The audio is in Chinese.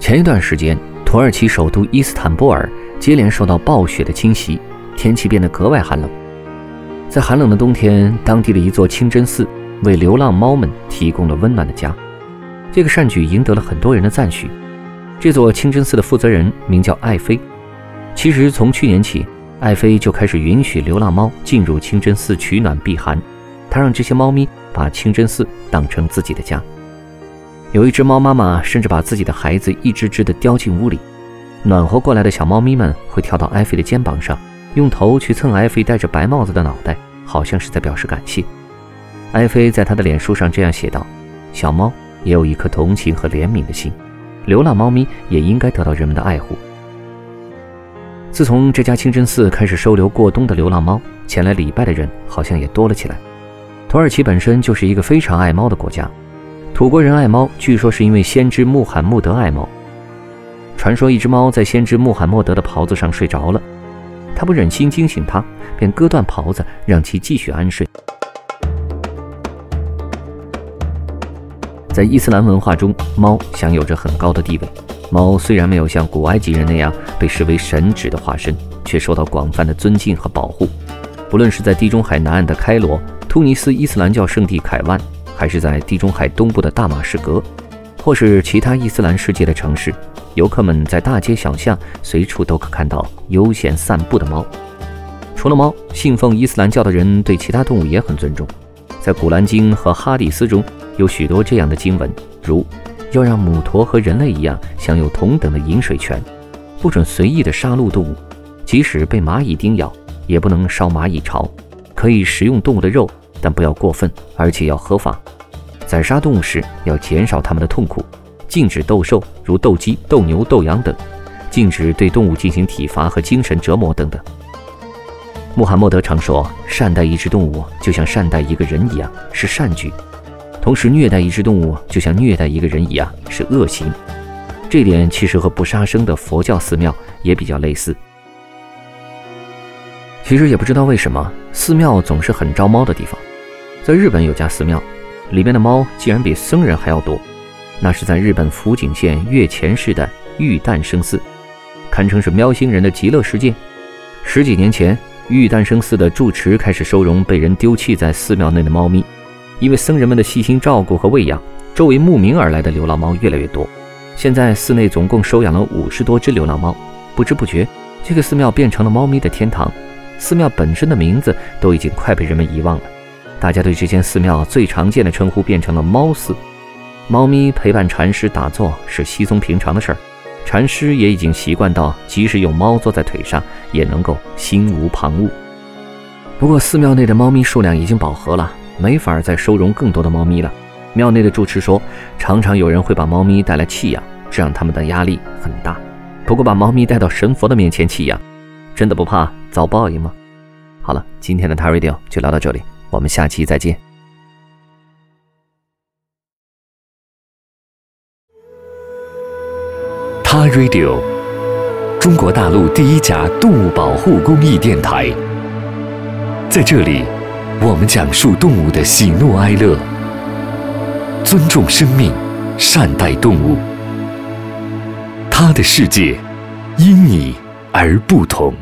前一段时间，土耳其首都伊斯坦布尔接连受到暴雪的侵袭，天气变得格外寒冷。在寒冷的冬天，当地的一座清真寺为流浪猫们提供了温暖的家。这个善举赢得了很多人的赞许。这座清真寺的负责人名叫艾菲。其实从去年起，艾菲就开始允许流浪猫进入清真寺取暖避寒。他让这些猫咪把清真寺当成自己的家。有一只猫妈妈甚至把自己的孩子一只只的叼进屋里。暖和过来的小猫咪们会跳到艾菲的肩膀上，用头去蹭艾菲戴着白帽子的脑袋，好像是在表示感谢。艾菲在他的脸书上这样写道：“小猫也有一颗同情和怜悯的心，流浪猫咪也应该得到人们的爱护。”自从这家清真寺开始收留过冬的流浪猫，前来礼拜的人好像也多了起来。土耳其本身就是一个非常爱猫的国家，土国人爱猫，据说是因为先知穆罕默德爱猫。传说一只猫在先知穆罕默德的袍子上睡着了，他不忍心惊醒它，便割断袍子，让其继续安睡。在伊斯兰文化中，猫享有着很高的地位。猫虽然没有像古埃及人那样被视为神祇的化身，却受到广泛的尊敬和保护。不论是在地中海南岸的开罗、突尼斯伊斯兰教圣地凯万，还是在地中海东部的大马士革，或是其他伊斯兰世界的城市，游客们在大街小巷随处都可看到悠闲散步的猫。除了猫，信奉伊斯兰教的人对其他动物也很尊重。在《古兰经》和《哈迪斯》中有许多这样的经文，如。要让母驼和人类一样享有同等的饮水权，不准随意的杀戮动物，即使被蚂蚁叮咬，也不能烧蚂蚁巢。可以食用动物的肉，但不要过分，而且要合法。宰杀动物时要减少它们的痛苦，禁止斗兽，如斗鸡、斗牛、斗羊等，禁止对动物进行体罚和精神折磨等等。穆罕默德常说，善待一只动物就像善待一个人一样，是善举。同时，虐待一只动物就像虐待一个人一样是恶行，这点其实和不杀生的佛教寺庙也比较类似。其实也不知道为什么，寺庙总是很招猫的地方。在日本有家寺庙，里面的猫竟然比僧人还要多。那是在日本福井县越前市的玉诞生寺，堪称是喵星人的极乐世界。十几年前，玉诞生寺的住持开始收容被人丢弃在寺庙内的猫咪。因为僧人们的细心照顾和喂养，周围慕名而来的流浪猫越来越多。现在寺内总共收养了五十多只流浪猫。不知不觉，这个寺庙变成了猫咪的天堂。寺庙本身的名字都已经快被人们遗忘了，大家对这间寺庙最常见的称呼变成了“猫寺”。猫咪陪伴禅师打坐是稀松平常的事儿，禅师也已经习惯到，即使有猫坐在腿上，也能够心无旁骛。不过，寺庙内的猫咪数量已经饱和了。没法再收容更多的猫咪了。庙内的住持说，常常有人会把猫咪带来弃养，这让他们的压力很大。不过，把猫咪带到神佛的面前弃养，真的不怕遭报应吗？好了，今天的 t a Radio 就聊到这里，我们下期再见。他 Radio，中国大陆第一家动物保护公益电台，在这里。我们讲述动物的喜怒哀乐，尊重生命，善待动物。它的世界因你而不同。